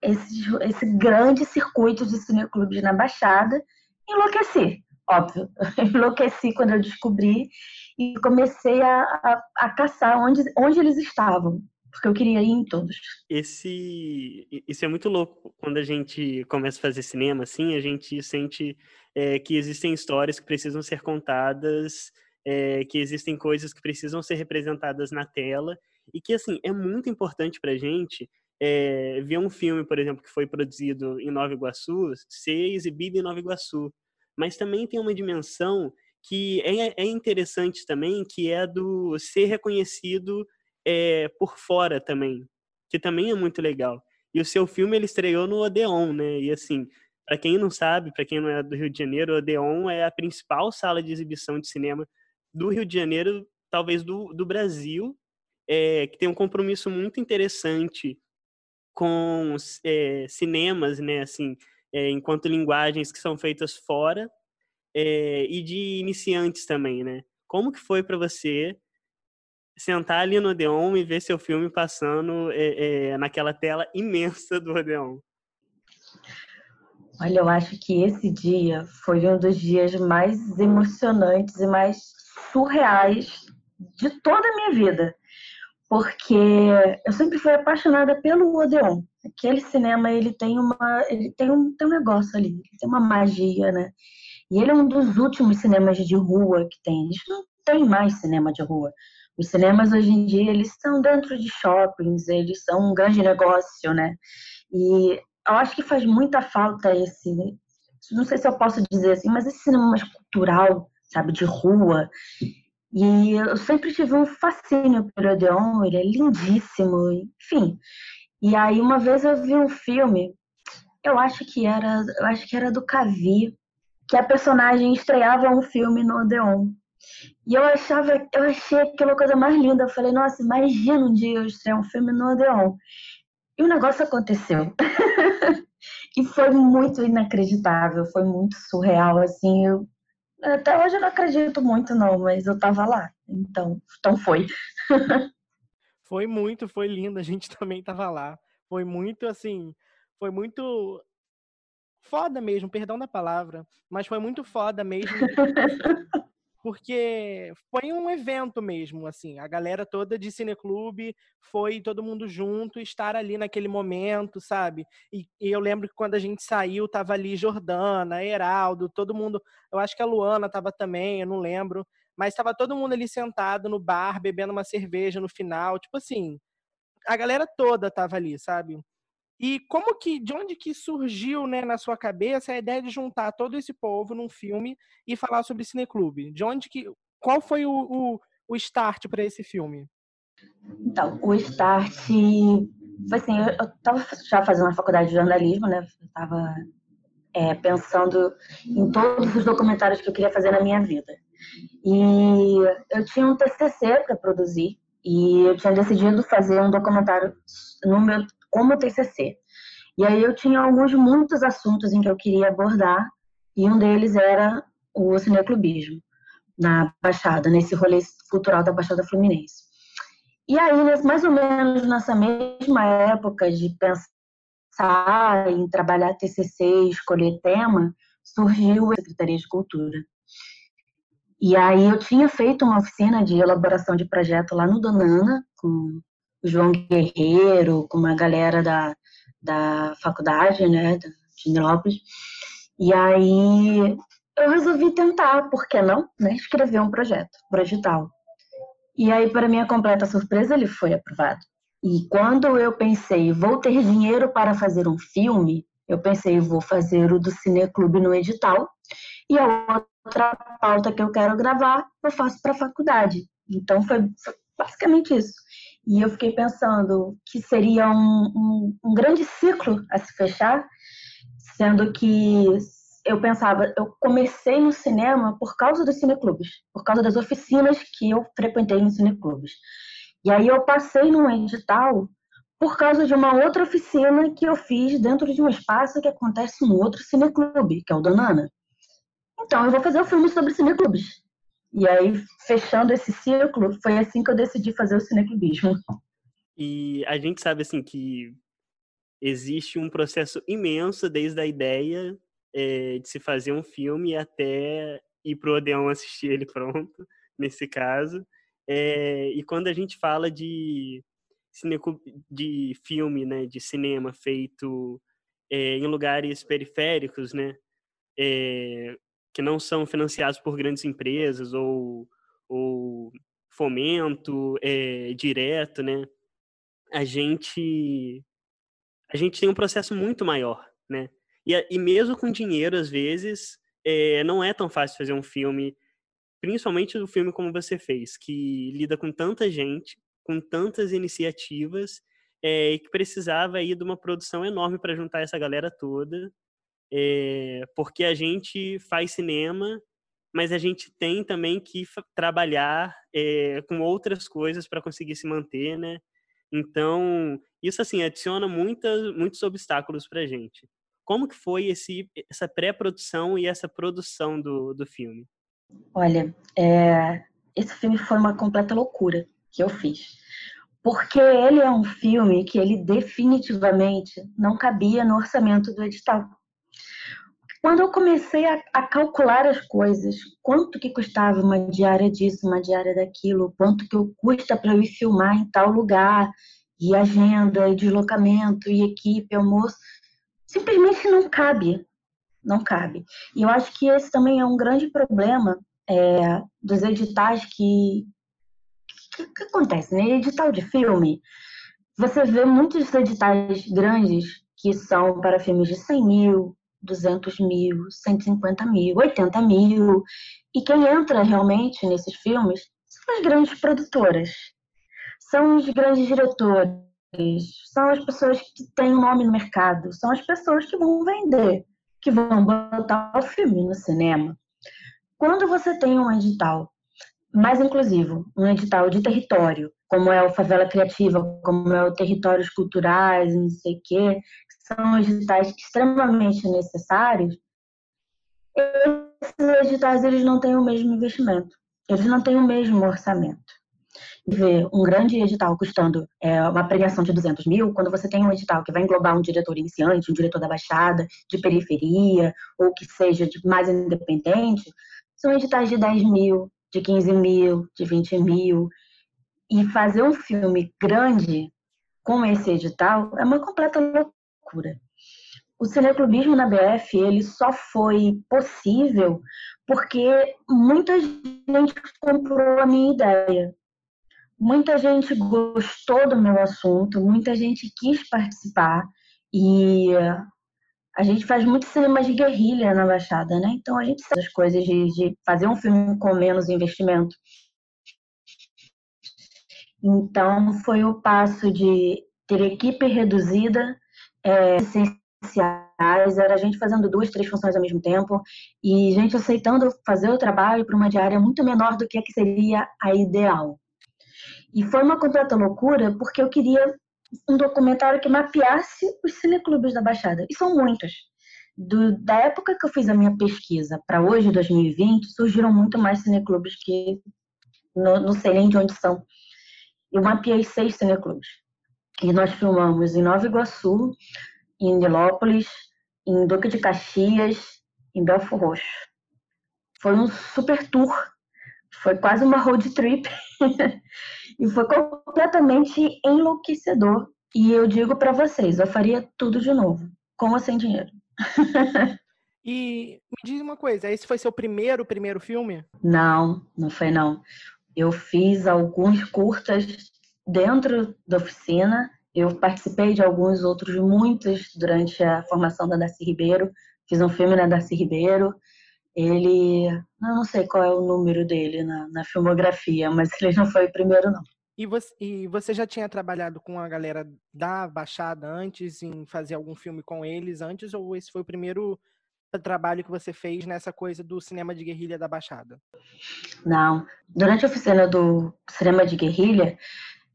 esse, esse grande circuito de cineclubes na Baixada enlouqueci óbvio. Enlouqueci quando eu descobri e comecei a, a, a, caçar onde, onde eles estavam, porque eu queria ir em todos. Esse, isso é muito louco. Quando a gente começa a fazer cinema, assim, a gente sente é, que existem histórias que precisam ser contadas, é, que existem coisas que precisam ser representadas na tela e que, assim, é muito importante para a gente é, ver um filme, por exemplo, que foi produzido em Nova Iguaçu, ser exibido em Nova Iguaçu mas também tem uma dimensão que é, é interessante também, que é do ser reconhecido é, por fora também, que também é muito legal. E o seu filme ele estreou no Odeon, né? E assim, para quem não sabe, para quem não é do Rio de Janeiro, o Odeon é a principal sala de exibição de cinema do Rio de Janeiro, talvez do, do Brasil, é, que tem um compromisso muito interessante com é, cinemas, né? Assim, é, enquanto linguagens que são feitas fora é, e de iniciantes também, né? Como que foi para você sentar ali no Odeon e ver seu filme passando é, naquela tela imensa do Odeon? Olha, eu acho que esse dia foi um dos dias mais emocionantes e mais surreais de toda a minha vida, porque eu sempre fui apaixonada pelo Odeon aquele cinema ele tem uma ele tem um, tem um negócio ali, tem uma magia, né? E ele é um dos últimos cinemas de rua que tem. A gente não tem mais cinema de rua. Os cinemas hoje em dia eles estão dentro de shoppings, eles são um grande negócio, né? E eu acho que faz muita falta esse, não sei se eu posso dizer assim, mas esse cinema mais cultural, sabe, de rua. E eu sempre tive um fascínio pelo Odeon, ele é lindíssimo, enfim. E aí uma vez eu vi um filme, eu acho que era, eu acho que era do Cavi, que a personagem estreava um filme no Odeon. E eu achava, eu achei aquela coisa mais linda. Eu falei, nossa, imagina um dia eu estrear um filme no Odeon. E o negócio aconteceu. e foi muito inacreditável, foi muito surreal, assim. Eu, até hoje eu não acredito muito, não, mas eu tava lá. Então, então foi. foi muito, foi lindo. A gente também tava lá. Foi muito, assim, foi muito foda mesmo, perdão da palavra, mas foi muito foda mesmo. porque foi um evento mesmo, assim, a galera toda de cineclube foi todo mundo junto, estar ali naquele momento, sabe? E, e, eu lembro que quando a gente saiu, tava ali Jordana, Heraldo, todo mundo, eu acho que a Luana tava também, eu não lembro, mas tava todo mundo ali sentado no bar, bebendo uma cerveja no final, tipo assim, a galera toda tava ali, sabe? E como que, de onde que surgiu, né, na sua cabeça a ideia de juntar todo esse povo num filme e falar sobre cineclube? De onde que, qual foi o, o, o start para esse filme? Então, o start foi assim, eu, estava já fazendo a faculdade de jornalismo, né? Estava é, pensando em todos os documentários que eu queria fazer na minha vida. E eu tinha um TCC para produzir e eu tinha decidido fazer um documentário no meu como TCC. E aí eu tinha alguns, muitos assuntos em que eu queria abordar, e um deles era o cineclubismo na Baixada, nesse rolê cultural da Baixada Fluminense. E aí, mais ou menos nessa mesma época de pensar em trabalhar TCC, escolher tema, surgiu a Secretaria de Cultura. E aí eu tinha feito uma oficina de elaboração de projeto lá no Donana, com João Guerreiro, com uma galera da, da faculdade, né, de Nilópolis. E aí eu resolvi tentar, por que não, né, escrever um projeto projetal. E aí, para minha completa surpresa, ele foi aprovado. E quando eu pensei, vou ter dinheiro para fazer um filme, eu pensei, vou fazer o do Cineclube no edital, e a outra pauta que eu quero gravar, eu faço para a faculdade. Então, foi basicamente isso. E eu fiquei pensando que seria um, um, um grande ciclo a se fechar, sendo que eu pensava, eu comecei no cinema por causa dos cineclubes, por causa das oficinas que eu frequentei nos cineclubes. E aí eu passei num edital por causa de uma outra oficina que eu fiz dentro de um espaço que acontece no outro cineclube, que é o Donana. Então eu vou fazer um filme sobre cineclubes. E aí, fechando esse círculo, foi assim que eu decidi fazer o cineclubismo. E a gente sabe, assim, que existe um processo imenso desde a ideia é, de se fazer um filme até ir pro Odeon assistir ele pronto, nesse caso. É, e quando a gente fala de, de filme, né, de cinema feito é, em lugares periféricos, né, é, que não são financiados por grandes empresas ou, ou fomento é, direto, né? A gente a gente tem um processo muito maior, né? E, e mesmo com dinheiro, às vezes, é, não é tão fácil fazer um filme, principalmente um filme como você fez, que lida com tanta gente, com tantas iniciativas, é, e que precisava aí de uma produção enorme para juntar essa galera toda é, porque a gente faz cinema, mas a gente tem também que trabalhar é, com outras coisas para conseguir se manter, né? Então, isso assim adiciona muitas, muitos obstáculos para a gente. Como que foi esse, essa pré-produção e essa produção do, do filme? Olha, é, esse filme foi uma completa loucura que eu fiz. Porque ele é um filme que ele definitivamente não cabia no orçamento do edital. Quando eu comecei a, a, calcular as coisas, quanto que custava uma diária disso, uma diária daquilo, quanto que custa para eu ir filmar em tal lugar, e agenda, e deslocamento, e equipe, almoço, simplesmente não cabe, não cabe. E eu acho que esse também é um grande problema é, dos editais que, que, que acontece, né? Edital de filme, você vê muitos editais grandes que são para filmes de 100 mil, 200 mil, 150 mil, 80 mil. E quem entra realmente nesses filmes são as grandes produtoras, são os grandes diretores, são as pessoas que têm nome no mercado, são as pessoas que vão vender, que vão botar o filme no cinema. Quando você tem um edital mais inclusivo, um edital de território, como é o Favela Criativa, como é o Territórios Culturais, não sei o quê, são editais extremamente necessários, esses editais eles não têm o mesmo investimento, eles não têm o mesmo orçamento. Ver um grande edital custando é, uma premiação de 200 mil, quando você tem um edital que vai englobar um diretor iniciante, um diretor da Baixada, de periferia, ou que seja de mais independente, são editais de 10 mil, de 15 mil, de 20 mil. E fazer um filme grande com esse edital é uma completa O cineclubismo na BF ele só foi possível porque muita gente comprou a minha ideia. Muita gente gostou do meu assunto, muita gente quis participar e a gente faz muito cinema de guerrilha na Baixada, né? Então a gente sabe as coisas de, de fazer um filme com menos investimento. Então foi o passo de ter equipe reduzida, é, essenciais, era a gente fazendo duas, três funções ao mesmo tempo e gente aceitando fazer o trabalho para uma diária muito menor do que a que seria a ideal. E foi uma completa loucura porque eu queria um documentário que mapeasse os cineclubes da Baixada. E são muitos. Do, da época que eu fiz a minha pesquisa para hoje, 2020, surgiram muito mais cineclubes que não, não sei nem de onde são. Eu mapeei seis cineclubes. E nós filmamos em Nova Iguaçu, em Nilópolis, em Duque de Caxias, em Belfort Roxo. Foi um super tour, foi quase uma road trip. E foi completamente enlouquecedor. E eu digo para vocês, eu faria tudo de novo, com ou sem dinheiro. e me diz uma coisa, esse foi seu primeiro, primeiro filme? Não, não foi não. Eu fiz alguns curtas dentro da oficina, eu participei de alguns outros, muitos, durante a formação da Darcy Ribeiro. Fiz um filme na Darcy Ribeiro, ele, eu não sei qual é o número dele na, na filmografia, mas ele não foi o primeiro, não. E você, e você já tinha trabalhado com a galera da Baixada antes, em fazer algum filme com eles antes, ou esse foi o primeiro trabalho que você fez nessa coisa do cinema de guerrilha da Baixada? Não. Durante a oficina do cinema de guerrilha,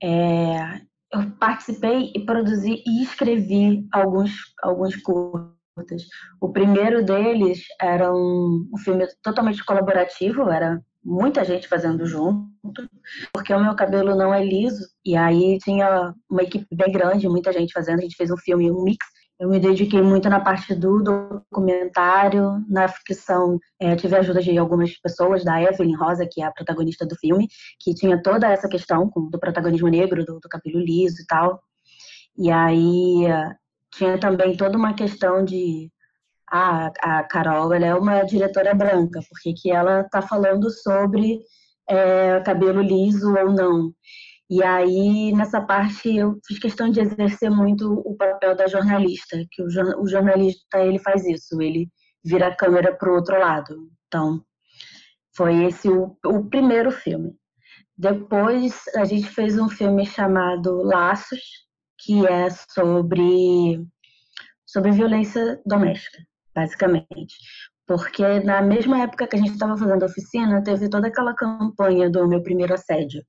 é, eu participei e produzi e escrevi alguns, alguns cursos o primeiro deles era um, um filme totalmente colaborativo, era muita gente fazendo junto, porque o meu cabelo não é liso, e aí tinha uma equipe bem grande, muita gente fazendo, a gente fez um filme, um mix. Eu me dediquei muito na parte do documentário, na ficção, é, tive a ajuda de algumas pessoas, da Evelyn Rosa, que é a protagonista do filme, que tinha toda essa questão do protagonismo negro, do, do cabelo liso e tal. E aí tinha também toda uma questão de ah, a Carol ela é uma diretora branca, porque que ela está falando sobre é, cabelo liso ou não. E aí, nessa parte, eu fiz questão de exercer muito o papel da jornalista, que o, jornalista ele faz isso, ele vira a câmera para o outro lado. Então, foi esse o, o primeiro filme. Depois, a gente fez um filme chamado Laços, que é sobre, sobre violência doméstica, basicamente. Porque na mesma época que a gente estava fazendo a oficina, teve toda aquela campanha do meu primeiro assédio.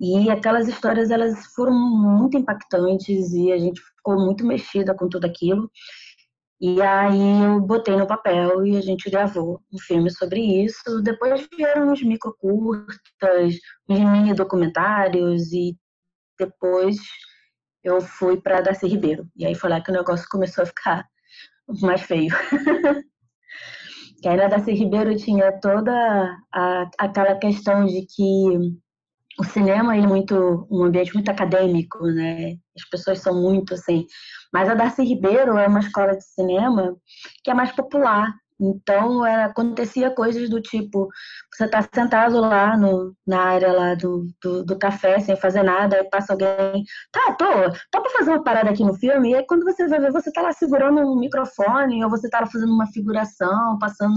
E aquelas histórias elas foram muito impactantes e a gente ficou muito mexida com tudo aquilo. E aí eu botei no papel e a gente gravou um filme sobre isso. Depois vieram uns microcurtas, uns mini documentários e depois eu fui para Darcy Ribeiro. E aí foi lá que o negócio começou a ficar mais feio. que aí na Darcy Ribeiro tinha toda a, aquela questão de que o cinema é muito um ambiente muito acadêmico, né? As pessoas são muito assim. Mas a Darcy Ribeiro é uma escola de cinema que é mais popular. Então, era, acontecia coisas do tipo, você tá sentado lá no, na área lá do, do, do, café, sem fazer nada, aí passa alguém, tá, tô, tô pra fazer uma parada aqui no filme, e aí quando você vai ver, você tá lá segurando um microfone, ou você tá lá fazendo uma figuração, passando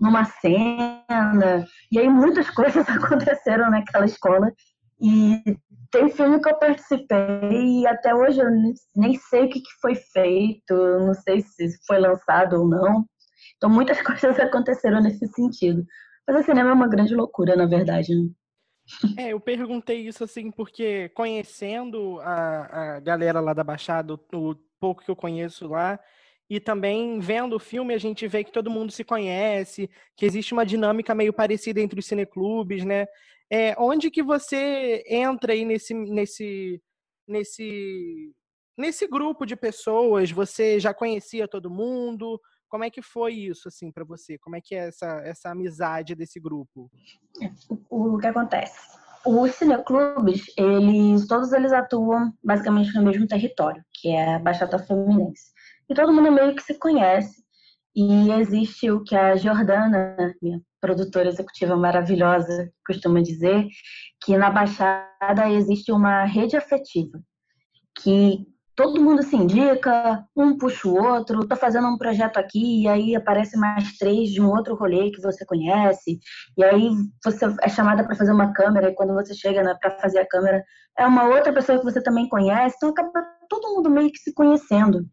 numa cena, e aí muitas coisas aconteceram naquela escola, e tem filme que eu participei e até hoje eu nem sei o que foi feito, não sei se foi lançado ou não. Então muitas coisas aconteceram nesse sentido. Mas o cinema é uma grande loucura, na verdade. Né? É, eu perguntei isso assim porque conhecendo a, a galera lá da Baixada, o, o pouco que eu conheço lá, e também vendo o filme a gente vê que todo mundo se conhece, que existe uma dinâmica meio parecida entre os cineclubes, né? É, onde que você entra aí nesse, nesse, nesse, nesse grupo de pessoas? Você já conhecia todo mundo? Como é que foi isso assim para você? Como é que é essa, essa amizade desse grupo? O, que acontece? Os cineclubes, eles todos eles atuam basicamente no mesmo território, que é a Baixada Fluminense. E todo mundo meio que se conhece. E existe o que a Jordana, minha produtora executiva maravilhosa, costuma dizer, que na Baixada existe uma rede afetiva, que todo mundo se indica, um puxa o outro, tá fazendo um projeto aqui, e aí aparece mais três de um outro rolê que você conhece, e aí você é chamada para fazer uma câmera, e quando você chega para fazer a câmera, é uma outra pessoa que você também conhece, então acaba todo mundo meio que se conhecendo.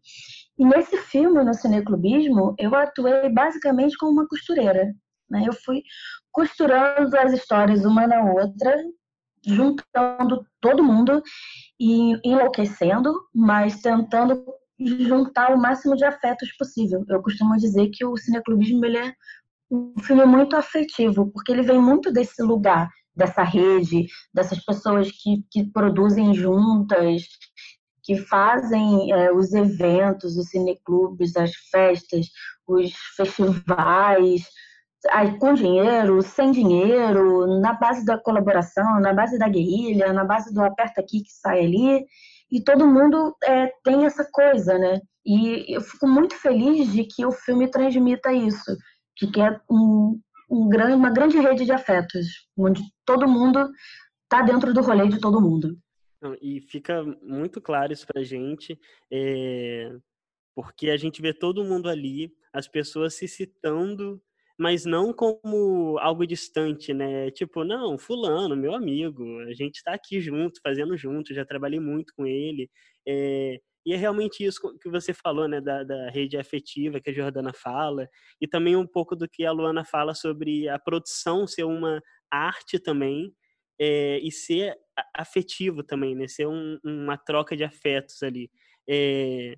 E nesse filme, no Cineclubismo, eu atuei basicamente como uma costureira. Né? Eu fui costurando as histórias uma na outra, juntando todo mundo e enlouquecendo, mas tentando juntar o máximo de afetos possível. Eu costumo dizer que o cineclubismo ele é um filme muito afetivo, porque ele vem muito desse lugar, dessa rede, dessas pessoas que, que produzem juntas, que fazem é, os eventos, os cineclubes, as festas, os festivais, aí, com dinheiro, sem dinheiro, na base da colaboração, na base da guerrilha, na base do aperta aqui que sai ali, e todo mundo é, tem essa coisa, né? E eu fico muito feliz de que o filme transmita isso, que é um, um grande, uma grande rede de afetos, onde todo mundo está dentro do rolê de todo mundo. E fica muito claro isso pra gente, é... porque a gente vê todo mundo ali, as pessoas se citando mas não como algo distante, né? Tipo, não, fulano, meu amigo, a gente está aqui junto, fazendo junto, já trabalhei muito com ele. É, e é realmente isso que você falou, né, da, da, rede afetiva que a Jordana fala, e também um pouco do que a Luana fala sobre a produção ser uma arte também, é, e ser afetivo também, né, ser um, uma troca de afetos ali. É,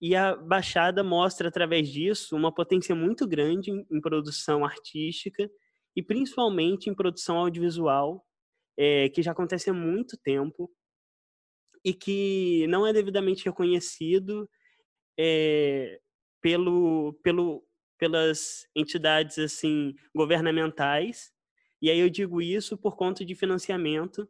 e a Baixada mostra, através disso, uma potência muito grande em, produção artística e principalmente em produção audiovisual, é, que já acontece há muito tempo e que não é devidamente reconhecido é, pelo, pelo, pelas entidades assim governamentais. E aí eu digo isso por conta de financiamento.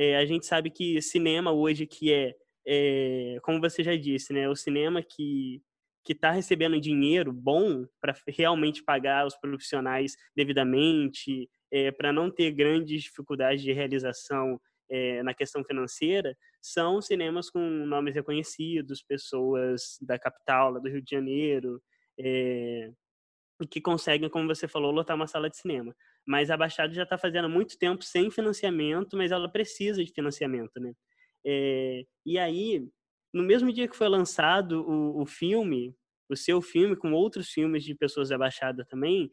É, a gente sabe que cinema hoje, que é é, como você já disse, né, o cinema que que está recebendo dinheiro bom para realmente pagar os profissionais devidamente, é, para não ter grandes dificuldades de realização é, na questão financeira, são cinemas com nomes reconhecidos, pessoas da capital, lá do Rio de Janeiro, é, que conseguem, como você falou, lotar uma sala de cinema. Mas a Baixada já está fazendo muito tempo sem financiamento, mas ela precisa de financiamento, né? É, e aí, no mesmo dia que foi lançado o, o, filme, o seu filme, com outros filmes de pessoas da Baixada também,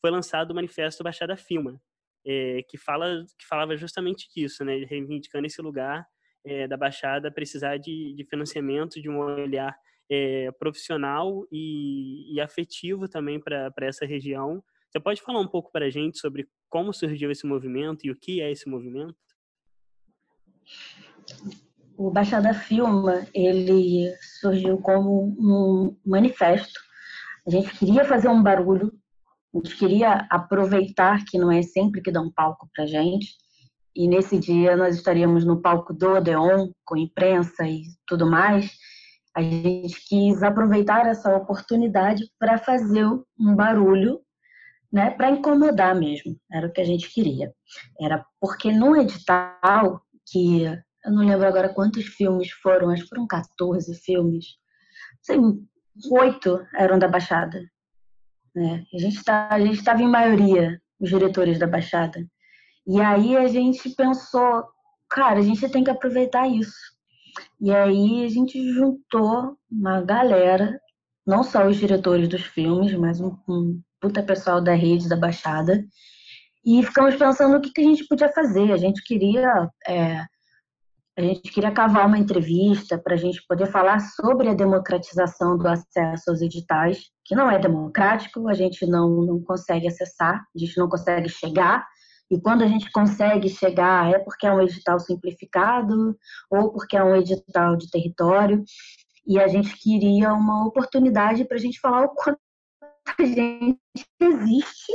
foi lançado o Manifesto Baixada Filma, é, que, fala, que falava justamente disso, né, reivindicando esse lugar é, da Baixada precisar de, de, financiamento, de um olhar profissional e, e, afetivo também para essa região. Você pode falar um pouco para a gente sobre como surgiu esse movimento e o que é esse movimento? o Baixada Filma, ele surgiu como um manifesto. A gente queria fazer um barulho, a gente queria aproveitar que não é sempre que dá um palco para gente. E nesse dia nós estaríamos no palco do Odeon, com imprensa e tudo mais. A gente quis aproveitar essa oportunidade para fazer um barulho, né, para incomodar mesmo. Era o que a gente queria. Era porque no edital que eu não lembro agora quantos filmes foram, acho que foram 14 filmes. Sei, oito eram da Baixada. Né? A gente tá, estava em maioria os diretores da Baixada. E aí a gente pensou, cara, a gente tem que aproveitar isso. E aí a gente juntou uma galera, não só os diretores dos filmes, mas um, um puta pessoal da rede da Baixada, e ficamos pensando o que, que a gente podia fazer. A gente queria é, a gente queria cavar uma entrevista para a gente poder falar sobre a democratização do acesso aos editais, que não é democrático, a gente não, não consegue acessar, a gente não consegue chegar, e quando a gente consegue chegar é porque é um edital simplificado ou porque é um edital de território, e a gente queria uma oportunidade para a gente falar o quanto a gente existe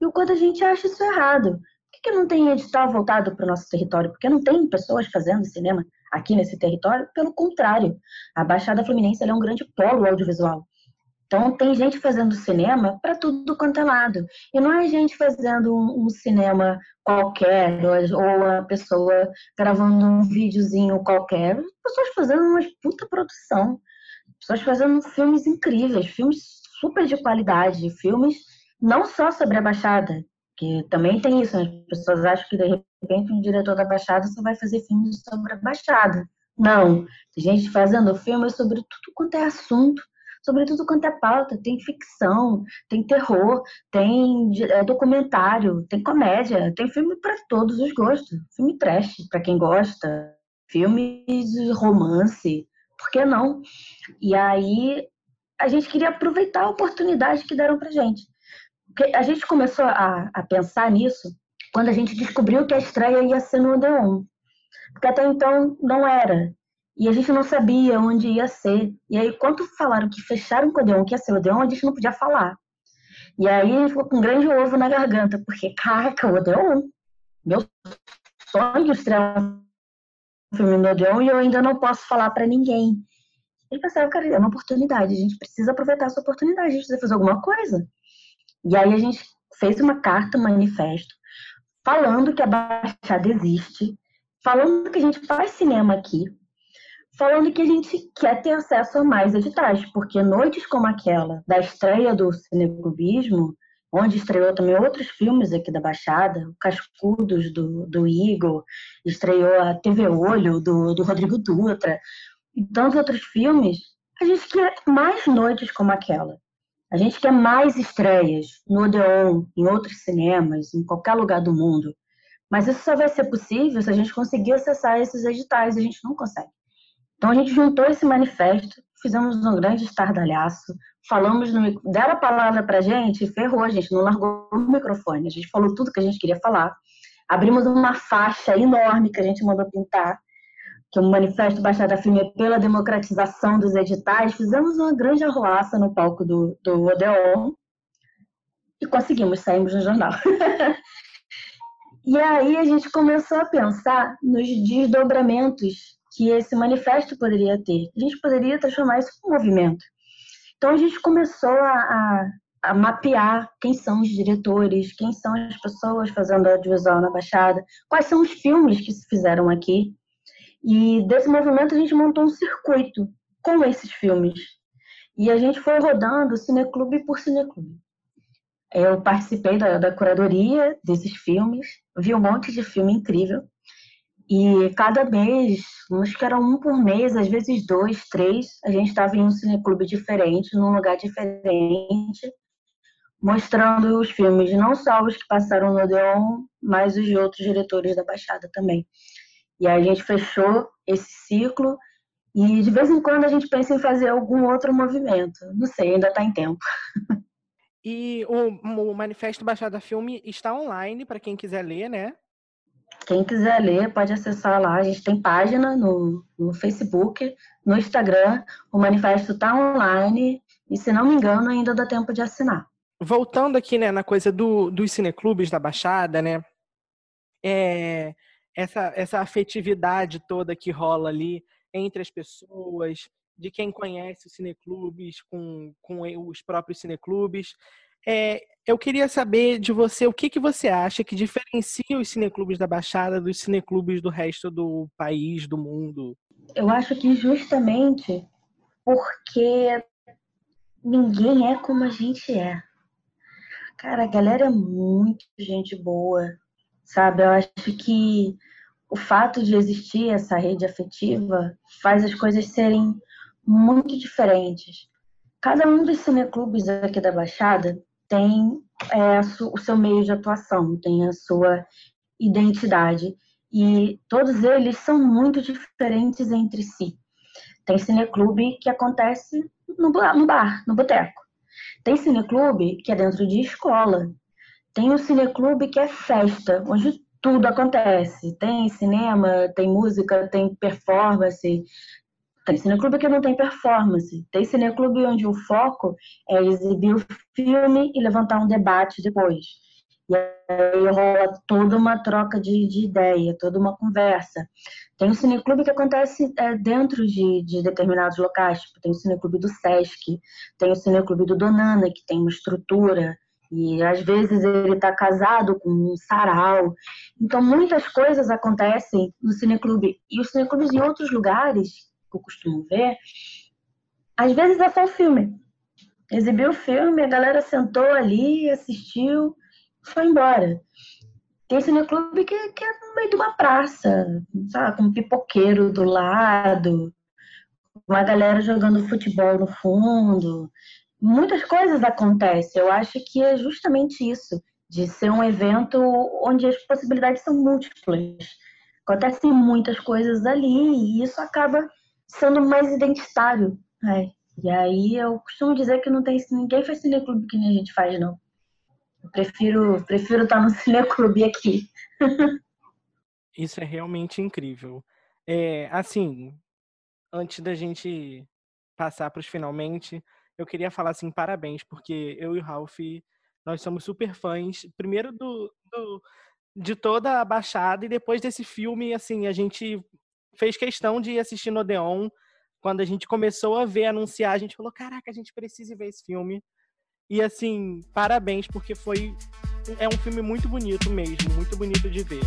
e o quanto a gente acha isso errado que não tem edital voltado para o nosso território? Porque não tem pessoas fazendo cinema aqui nesse território? Pelo contrário, a Baixada Fluminense é um grande polo audiovisual. Então, tem gente fazendo cinema para tudo quanto é lado. E não é gente fazendo um, cinema qualquer, ou, ou a pessoa gravando um videozinho qualquer. Pessoas fazendo uma puta produção. Pessoas fazendo filmes incríveis, filmes super de qualidade, filmes não só sobre a Baixada, que também tem isso, né? as pessoas acham que de repente um diretor da Baixada só vai fazer filmes sobre a Baixada. Não, tem gente fazendo filmes sobre tudo quanto é assunto, sobre tudo quanto é pauta. Tem ficção, tem terror, tem é, documentário, tem comédia, tem filme para todos os gostos. Filme trash para quem gosta, filme de romance, por que não? E aí a gente queria aproveitar a oportunidade que deram para gente. Porque a gente começou a, a pensar nisso quando a gente descobriu que a estreia ia ser no Odeon. Porque até então não era. E a gente não sabia onde ia ser. E aí, quando falaram que fecharam o Odeon, que ia ser o Odeon, a gente não podia falar. E aí a gente ficou com um grande ovo na garganta, porque, caraca, o Odeon, meu sonho de estrear um filme no Odeon e eu ainda não posso falar para ninguém. E pensaram, cara, é uma oportunidade, a gente precisa aproveitar essa oportunidade, a gente precisa fazer alguma coisa. E aí a gente fez uma carta, um manifesto, falando que a Baixada existe, falando que a gente faz cinema aqui, falando que a gente quer ter acesso a mais editais, porque noites como aquela da estreia do cineclubismo, onde estreou também outros filmes aqui da Baixada, Cascudos do, do Igor, estreou a TV Olho do, do Rodrigo Dutra, e tantos outros filmes, a gente quer mais noites como aquela. A gente quer mais estreias no Odeon, em outros cinemas, em qualquer lugar do mundo. Mas isso só vai ser possível se a gente conseguir acessar esses editais. A gente não consegue. Então a gente juntou esse manifesto, fizemos um grande estardalhaço, falamos, no, deram a palavra para a gente, ferrou, a gente não largou o microfone. A gente falou tudo que a gente queria falar. Abrimos uma faixa enorme que a gente mandou pintar que é o Manifesto Baixada Firme pela democratização dos editais, fizemos uma grande arruaça no palco do, do Odeon e conseguimos, saímos no jornal. e aí a gente começou a pensar nos desdobramentos que esse manifesto poderia ter. A gente poderia transformar isso em um movimento. Então a gente começou a, a, a mapear quem são os diretores, quem são as pessoas fazendo audiovisual na Baixada, quais são os filmes que se fizeram aqui, e desse movimento a gente montou um circuito com esses filmes. E a gente foi rodando cineclube por cineclube. Eu participei da, da curadoria desses filmes, vi um monte de filme incrível. E cada mês, acho que era um por mês, às vezes dois, três, a gente estava em um cineclube diferente, num lugar diferente, mostrando os filmes, não só os que passaram no Odeon, mas os de outros diretores da Baixada também. E aí a gente fechou esse ciclo e de vez em quando a gente pensa em fazer algum outro movimento. Não sei, ainda está em tempo. E o, o Manifesto Baixada Filme está online para quem quiser ler, né? Quem quiser ler pode acessar lá. A gente tem página no, no Facebook, no Instagram. O manifesto está online e, se não me engano, ainda dá tempo de assinar. Voltando aqui né, na coisa do, dos cineclubes da Baixada, né? É, essa, essa afetividade toda que rola ali entre as pessoas, de quem conhece os cineclubes com, com os próprios cineclubes. É, eu queria saber de você o que, que você acha que diferencia os cineclubes da Baixada dos cineclubes do resto do país, do mundo. Eu acho que justamente porque ninguém é como a gente é. Cara, a galera é muito gente boa, sabe? Eu acho que o fato de existir essa rede afetiva faz as coisas serem muito diferentes. Cada um dos cineclubes aqui da Baixada tem é, o seu meio de atuação, tem a sua identidade. E todos eles são muito diferentes entre si. Tem cineclube que acontece no, bar, no boteco. Tem cineclube que é dentro de escola. Tem o cineclube que é festa, onde tudo acontece. Tem cinema, tem música, tem performance. Tem cineclube que não tem performance. Tem cineclube onde o foco é exibir o filme e levantar um debate depois. E aí rola toda uma troca de, de ideia, toda uma conversa. Tem o cineclube que acontece é, dentro de, de determinados locais. Tipo, tem o cineclube do Sesc, tem o cineclube do Donana, que tem uma estrutura e às vezes ele está casado com um sarau. Então muitas coisas acontecem no cineclube. E os cineclubes em outros lugares, que eu costumo ver, às vezes é só o filme. Exibiu o filme, a galera sentou ali, assistiu, foi embora. Tem cineclube que, que é no meio de uma praça, sabe? Com um pipoqueiro do lado, uma galera jogando futebol no fundo muitas coisas acontecem. Eu acho que é justamente isso, de ser um evento onde as possibilidades são múltiplas. Acontecem muitas coisas ali e isso acaba sendo mais identitário. Né? E aí eu costumo dizer que não tem ninguém faz cineclube que nem a gente faz, não. Eu prefiro, prefiro estar no cineclube aqui. Isso é realmente incrível. É, assim, antes da gente passar para os finalmente, eu queria falar assim, parabéns, porque eu e o Ralph, nós somos super fãs, primeiro do, do, de toda a Baixada, e depois desse filme, assim, a gente fez questão de assistir no Odeon. Quando a gente começou a ver, anunciar, a gente falou, caraca, a gente precisa ver esse filme. E assim, parabéns, porque foi. É um filme muito bonito mesmo, muito bonito de ver.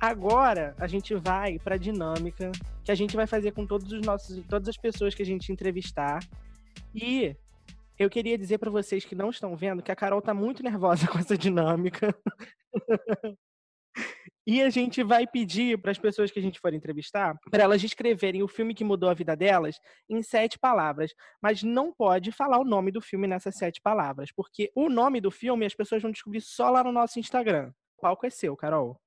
Agora a gente vai para a dinâmica que a gente vai fazer com todos os nossos, todas as pessoas que a gente entrevistar. E eu queria dizer para vocês que não estão vendo que a Carol tá muito nervosa com essa dinâmica. e a gente vai pedir para as pessoas que a gente for entrevistar para elas descreverem o filme que mudou a vida delas em sete palavras, mas não pode falar o nome do filme nessas sete palavras, porque o nome do filme as pessoas vão descobrir só lá no nosso Instagram. O palco é seu, Carol.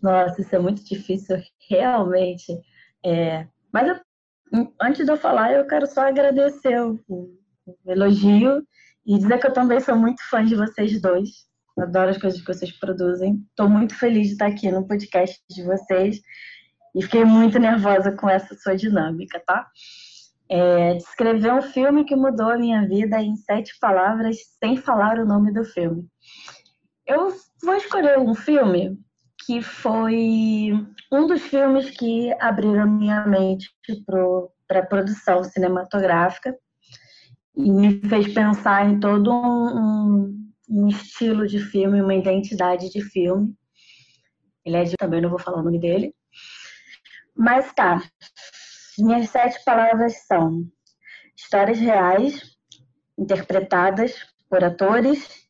Nossa, isso é muito difícil, realmente. É, mas eu, antes de eu falar, eu quero só agradecer o, elogio e dizer que eu também sou muito fã de vocês dois. Adoro as coisas que vocês produzem. Estou muito feliz de estar aqui no podcast de vocês e fiquei muito nervosa com essa sua dinâmica, tá? É, descrever um filme que mudou a minha vida em sete palavras, sem falar o nome do filme. Eu vou escolher um filme que foi um dos filmes que abriram minha mente para a produção cinematográfica e me fez pensar em todo um, um, estilo de filme, uma identidade de filme. Ele é de também não vou falar o nome dele. Mas tá. Minhas sete palavras são histórias reais interpretadas por atores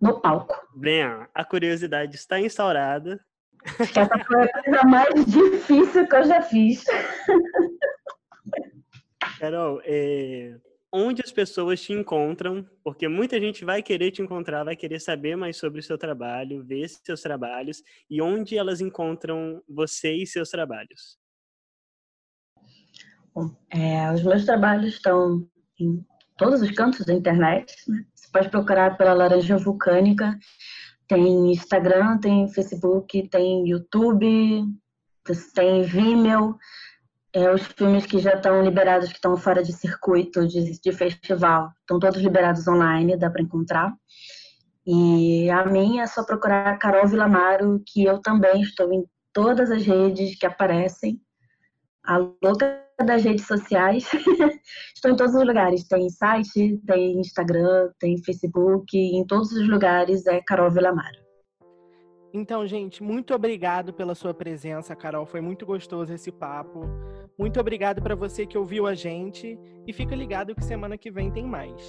no palco. Bem, a curiosidade está instaurada. Essa foi a coisa mais difícil que eu já fiz. Carol, é... onde as pessoas te encontram? Porque muita gente vai querer te encontrar, vai querer saber mais sobre o seu trabalho, ver seus trabalhos e onde elas encontram você e seus trabalhos. Bom, é, os meus trabalhos estão em todos os cantos da internet. Né? Você pode procurar pela Laranja Vulcânica tem Instagram, tem Facebook, tem YouTube, tem Vimeo. É, os filmes que já estão liberados, que estão fora de circuito de, de festival, estão todos liberados online, dá para encontrar. E a minha é só procurar Carol Vilamaro, que eu também estou em todas as redes que aparecem. A louca das redes sociais. Estou em todos os lugares. Tem site, tem Instagram, tem Facebook. Em todos os lugares é Carol Villamar. Então, gente, muito obrigado pela sua presença, Carol. Foi muito gostoso esse papo. Muito obrigado para você que ouviu a gente. E fica ligado que semana que vem tem mais.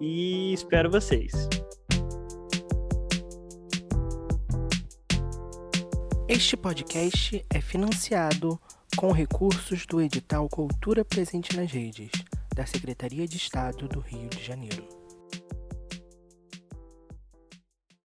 E espero vocês. Este podcast é financiado com recursos do edital Cultura Presente nas Redes, da Secretaria de Estado do Rio de Janeiro.